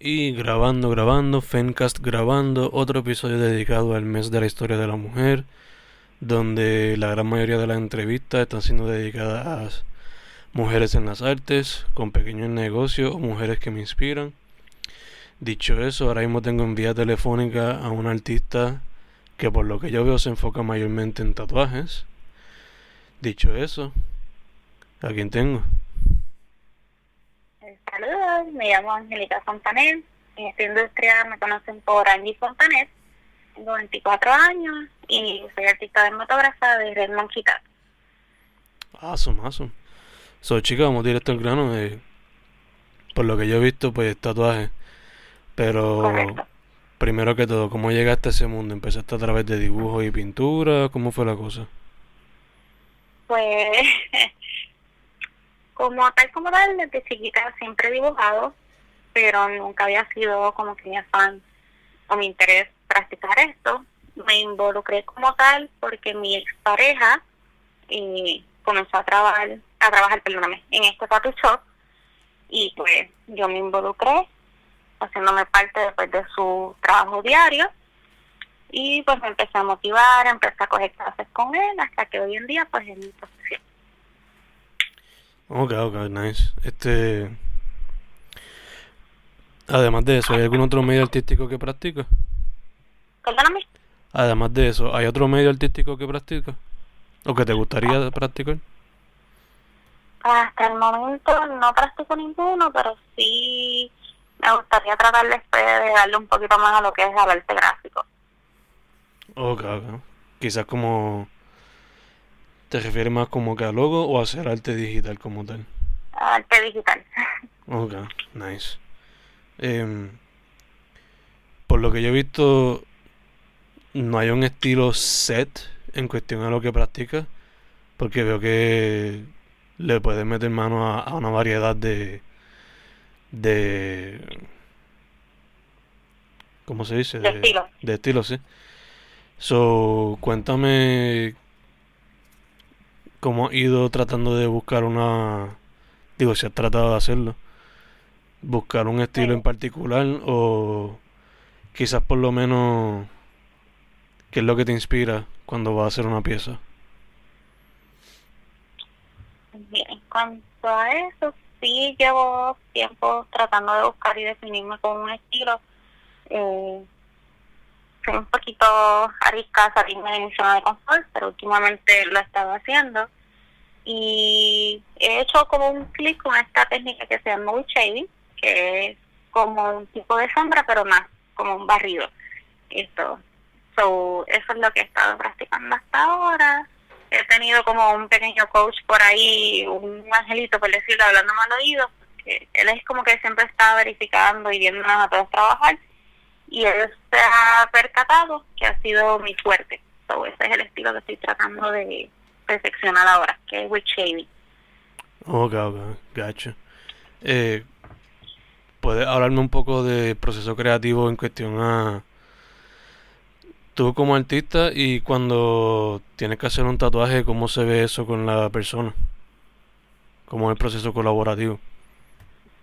Y grabando, grabando, Fencast grabando, otro episodio dedicado al mes de la historia de la mujer, donde la gran mayoría de las entrevistas están siendo dedicadas a mujeres en las artes, con pequeños negocios o mujeres que me inspiran. Dicho eso, ahora mismo tengo en vía telefónica a una artista que por lo que yo veo se enfoca mayormente en tatuajes. Dicho eso, ¿a quién tengo? Saludos, me llamo Angélica Fontanet. En esta industria me conocen por Angie Fontanet. Tengo 24 años y soy artista dermatógrafa de Redmond Chicago. Awesome, awesome. So, chicas, vamos directo al grano. Eh, por lo que yo he visto, pues tatuajes. Pero, Correcto. primero que todo, ¿cómo llegaste a ese mundo? ¿Empezaste a través de dibujos y pintura? ¿Cómo fue la cosa? Pues, como tal como tal, desde chiquita siempre he dibujado, pero nunca había sido como que mi afán o mi interés practicar esto. Me involucré como tal porque mi expareja eh, comenzó a trabajar, a trabajar, perdóname, en este tattoo shop y pues yo me involucré haciéndome parte después de su trabajo diario y pues me empecé a motivar, empecé a coger clases con él hasta que hoy en día pues profesión. Ok, ok, nice. Este. Además de eso, ¿hay algún otro medio artístico que practicas? Perdóname. Además de eso, ¿hay otro medio artístico que practicas? ¿O que te gustaría practicar? Hasta el momento no practico ninguno, pero sí me gustaría tratar después de darle un poquito más a lo que es al arte gráfico. Ok, ok. Quizás como... ¿Te refieres más como que a logo o a hacer arte digital como tal? Arte digital. Ok, nice. Em, por lo que yo he visto, no hay un estilo set en cuestión a lo que practicas, porque veo que le puedes meter mano a, a una variedad de, de, ¿cómo se dice? De estilos. De estilos, sí. So, cuéntame cómo has ido tratando de buscar una, digo, si has tratado de hacerlo, buscar un estilo en particular o quizás por lo menos qué es lo que te inspira cuando vas a hacer una pieza. Bien, en cuanto a eso, sí llevo tiempo tratando de buscar y definirme con un estilo. Eh, soy un poquito arisca salirme de mi zona de confort, pero últimamente lo he estado haciendo. Y he hecho como un clic con esta técnica que se llama shading, que es como un tipo de sombra, pero más como un barrido. Esto. So, eso es lo que he estado practicando hasta ahora. He tenido como un pequeño coach por ahí, un angelito, por decirlo, hablándome al oído, porque él es como que siempre está verificando y viéndonos a todos trabajar. Y él se ha percatado que ha sido mi fuerte. So, ese es el estilo que estoy tratando de perfeccionar ahora, que es with shading. Ok, ok, gacho. Eh, ¿puedes hablarme un poco del proceso creativo en cuestión a tú como artista y cuando tienes que hacer un tatuaje, cómo se ve eso con la persona? ¿Cómo es el proceso colaborativo?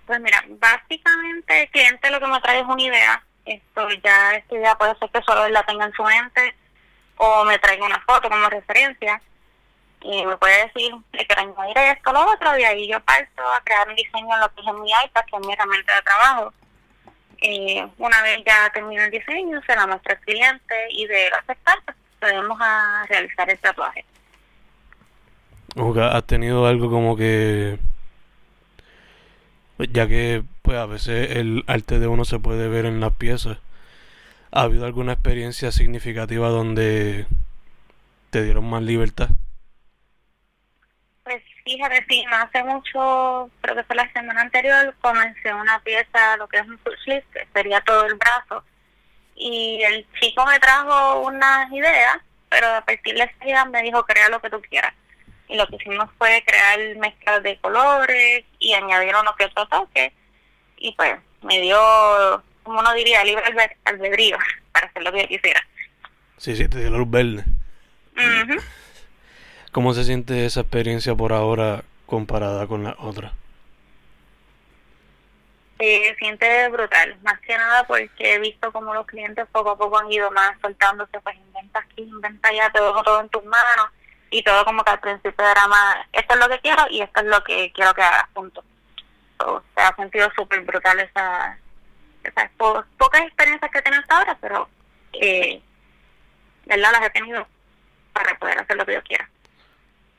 Pues mira, básicamente el cliente lo que me trae es una idea. Esto ya, esta idea puede ser que solo él la tenga en su mente o me traiga una foto como referencia y me puede decir, le quiero añadir esto lo otro y ahí yo parto a crear un diseño en lo que es en mi iPad, que es mi herramienta de trabajo. Eh, una vez ya termina el diseño, se la muestra al cliente y de él aceptar, pues, podemos a realizar el tatuaje. ¿O que has tenido algo como que ya que pues a veces el arte de uno se puede ver en las piezas? ¿Ha habido alguna experiencia significativa donde te dieron más libertad? Pues fíjate, sí, no hace mucho, creo que fue la semana anterior, comencé una pieza, lo que es un sleeve, que sería todo el brazo. Y el chico me trajo unas ideas, pero a partir de esa idea me dijo, crea lo que tú quieras. Y lo que hicimos fue crear mezclas de colores y añadir uno que otro toque. Y pues me dio, como uno diría, libre albe- albedrío para hacer lo que yo quisiera. Sí, sí, te dio la luz verde. Ujú. ¿Cómo se siente esa experiencia por ahora comparada con la otra? se siente brutal, más que nada porque he visto como los clientes poco a poco han ido más soltándose, pues inventa aquí, inventa allá, te dejo todo en tus manos y todo como que al principio era más, esto es lo que quiero y esto es lo que quiero que hagas, punto. se ha sentido súper brutal esa, esas pocas experiencias que he tenido hasta ahora, pero eh, ¿verdad? las he tenido para poder hacer lo que yo quiera.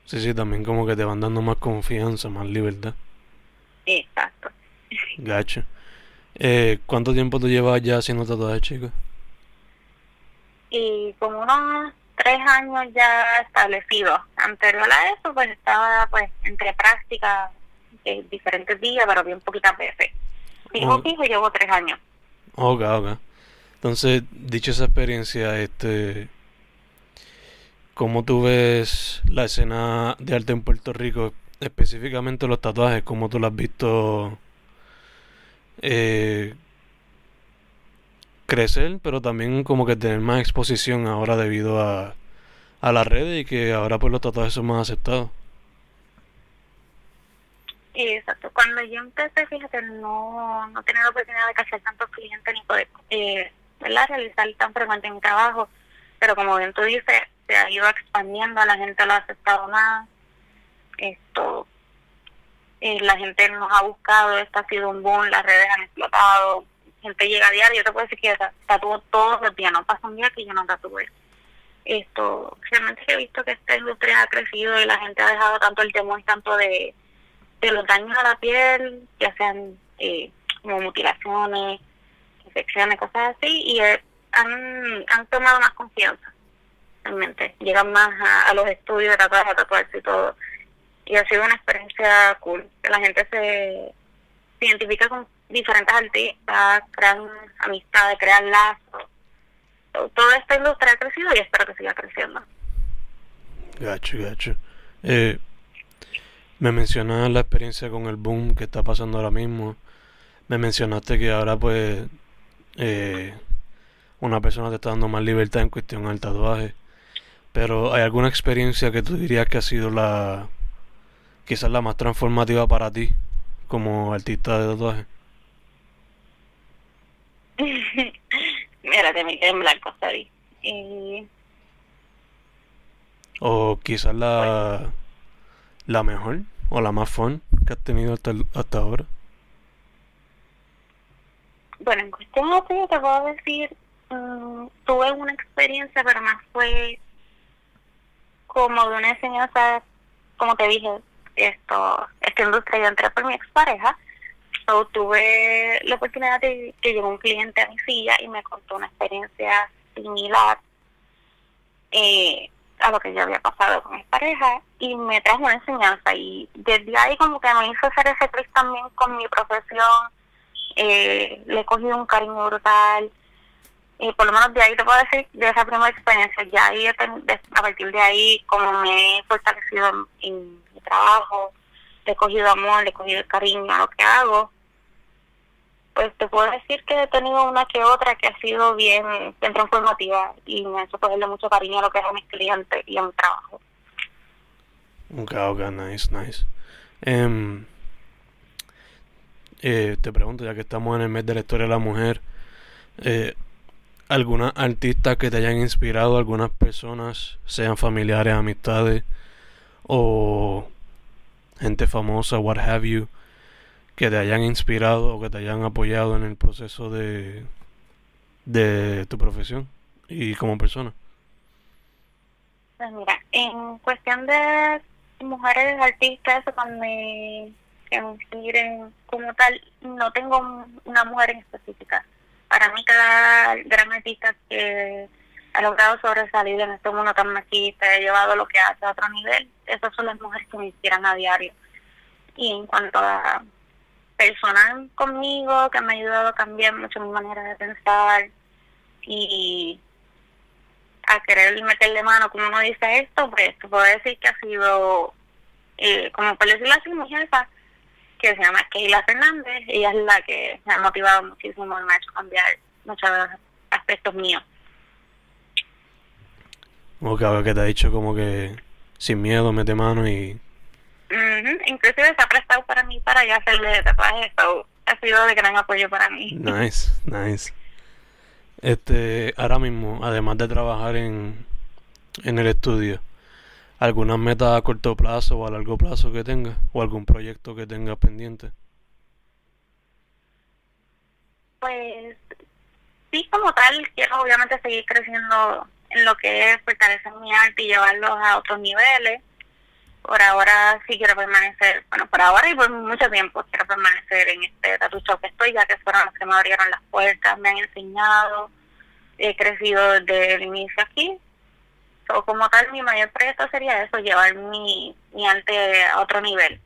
Sí, sí, también como que te van dando más confianza, más libertad. Exacto. Gacho. Eh, ¿Cuánto tiempo tú llevas ya haciendo tatuajes, chicos? Y como unos tres años ya establecidos. Anterior a eso, pues estaba pues entre prácticas de diferentes días, pero bien poquitas veces. Fijo, oh. fijo, llevo tres años. Ok, ok. Entonces, dicho esa experiencia, este, ¿cómo tú ves la escena de arte en Puerto Rico, específicamente los tatuajes? ¿Cómo tú lo has visto eh, crecer, pero también como que tener más exposición ahora debido a, a las redes y que ahora pues los tatuajes son más aceptados. Exacto. Cuando yo empecé, fíjate, no, no tenía la oportunidad de cachar tantos clientes ni poder eh, realizar tan frecuente mi trabajo. Pero como bien tú dices, se ha ido expandiendo, la gente lo ha aceptado más. Esto, eh, la gente nos ha buscado, esto ha sido un boom, las redes han explotado, gente llega a diario, yo te puedo decir que tatúo todos los días, no pasa un día que yo no tatúe. Esto, realmente he visto que esta industria ha crecido y la gente ha dejado tanto el temor, tanto de, de los daños a la piel, ya sean eh, como mutilaciones, infecciones, cosas así, y eh, han, han tomado más confianza, realmente. Llegan más a, los estudios de tatuajes, a tatuarse y todo y ha sido una experiencia cool. La gente se, identifica con diferentes artistas, crean amistades, crean lazos. Toda esta industria ha crecido y espero que siga creciendo. Gacho, gacho. Eh, me mencionas la experiencia con el boom que está pasando ahora mismo. Me mencionaste que ahora pues eh, una persona te está dando más libertad en cuestión del tatuaje. Pero ¿hay alguna experiencia que tú dirías que ha sido la, quizás la más transformativa para ti como artista de tatuaje? Mira, te me quedé en blanco, sorry. Eh... O quizás la, la mejor o la más fun que has tenido hasta, hasta ahora. Bueno, en cuestión de te puedo decir, um, tuve una experiencia, pero más fue como de una enseñanza, como te dije, esto, esta industria yo entré por mi expareja. So, tuve la oportunidad de que llegó un cliente a mi silla y me contó una experiencia similar eh, a lo que yo había pasado con mi pareja y me trajo una enseñanza. Y desde ahí como que me hizo hacer ese clic también con mi profesión eh, le he cogido un cariño brutal. Y por lo menos de ahí te puedo decir de esa primera experiencia ya ahí a partir de ahí como me he fortalecido en trabajo, le he cogido amor, le he cogido cariño a lo que hago, pues te puedo decir que he tenido una que otra que ha sido bien, transformativa y me ha hecho cogerle mucho cariño a lo que es a mis clientes y a mi trabajo. Ok, ok, nice, nice. Em, eh, te pregunto, ya que estamos en el mes de la historia de la mujer, eh, ¿alguna artista que te hayan inspirado, algunas personas, sean familiares, amistades, o gente famosa, what have you, que te hayan inspirado o que te hayan apoyado en el proceso de, de tu profesión y como persona? Pues mira, en cuestión de mujeres artistas, cuando me, inspiren como tal, no tengo una mujer en específica. Para mí cada gran artista que ha logrado sobresalir en este mundo tan machista, he llevado lo que hace a otro nivel. Esas son las mujeres que me inspiran a diario. Y en cuanto a personal conmigo, que me ha ayudado a cambiar mucho mi manera de pensar y a querer meterle mano, como uno dice esto, pues te puedo decir que ha sido, eh, como por decirlo así, mi jefa, que se llama Keila Fernández, ella es la que me ha motivado muchísimo y me ha hecho cambiar muchos aspectos míos. O que, que te ha dicho como que sin miedo mete mano y... Inclusive se ha prestado para mí para ya hacerle tatuajes, ha sido de gran apoyo para mí. Nice, nice. Este, ahora mismo, además de trabajar en, en el estudio, ¿alguna meta a corto plazo o a largo plazo que tenga? ¿O algún proyecto que tenga pendiente? Pues sí, como tal, quiero obviamente seguir creciendo en lo que es fortalecer mi arte y llevarlos a otros niveles. Por ahora sí quiero permanecer, bueno, por ahora y por mucho tiempo quiero permanecer en este tatu que estoy, ya que fueron los que me abrieron las puertas, me han enseñado, he crecido desde el inicio aquí. So, como tal, mi mayor proyecto sería eso, llevar mi, mi arte a otro nivel.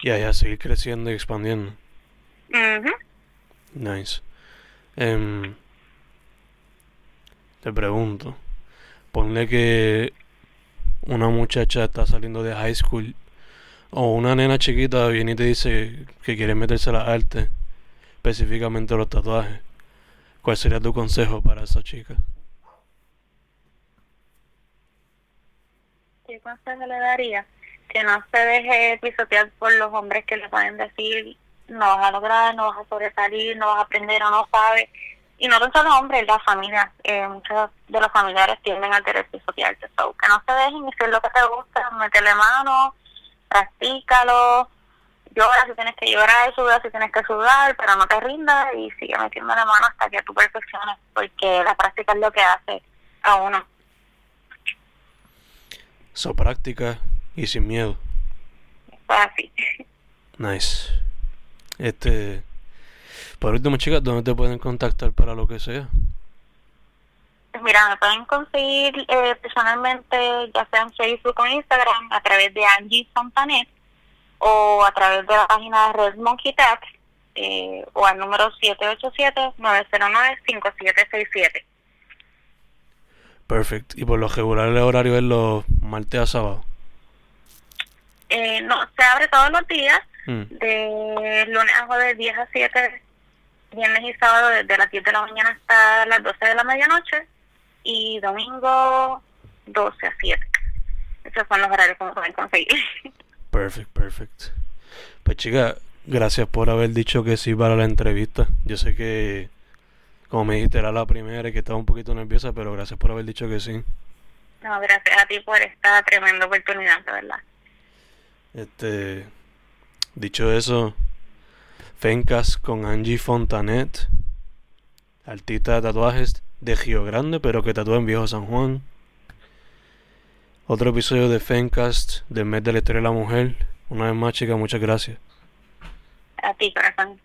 Y allá seguir creciendo y expandiendo. mhm Nice. Em, te pregunto, ponle que una muchacha está saliendo de high school o una nena chiquita viene y te dice que quiere meterse a la arte, específicamente los tatuajes. ¿Cuál sería tu consejo para esa chica? ¿Qué consejo le daría? Que no se deje pisotear por los hombres que le pueden decir no vas a lograr, no vas a sobresalir, no vas a aprender o no sabes. Y no tan solo los hombres, la familia, eh, muchos de los familiares tienden a querer pisotearte. So, que no se dejen y si es lo que te gusta, metele mano, practícalo, llora si tienes que llorar, suda si tienes que sudar, pero no te rindas y sigue metiendo la mano hasta que tú perfecciones, porque la práctica es lo que hace a uno. So práctica y sin miedo. Pues así. Nice. Este, por último, chicas, ¿dónde te pueden contactar para lo que sea? Pues mira, me pueden conseguir eh, personalmente, ya sea en Facebook o Instagram, a través de Angie Fontanet o a través de la página de Red Monkey Tax eh, o al número 787-909-5767. Perfecto. ¿Y por lo regular el horario es los martes a sábado? Eh, no, se abre todos los días, Mm. de lunes a jueves 10 a 7, viernes y sábado desde las 10 de la mañana hasta las 12 de la medianoche y domingo 12 a 7. Esos son los horarios que me pueden conseguir. Perfect, perfect. Pues chica, gracias por haber dicho que sí para la entrevista. Yo sé que, como me dijiste, era la primera y que estaba un poquito nerviosa, pero gracias por haber dicho que sí. No, gracias a ti por esta tremenda oportunidad, de verdad. Este, dicho eso, Fencas con Angie Fontanet, artista de tatuajes de Río Grande, pero que tatúa en Viejo San Juan. Otro episodio de Fencast del mes de la historia de la mujer. Una vez más, chica, muchas gracias. A ti, corazón.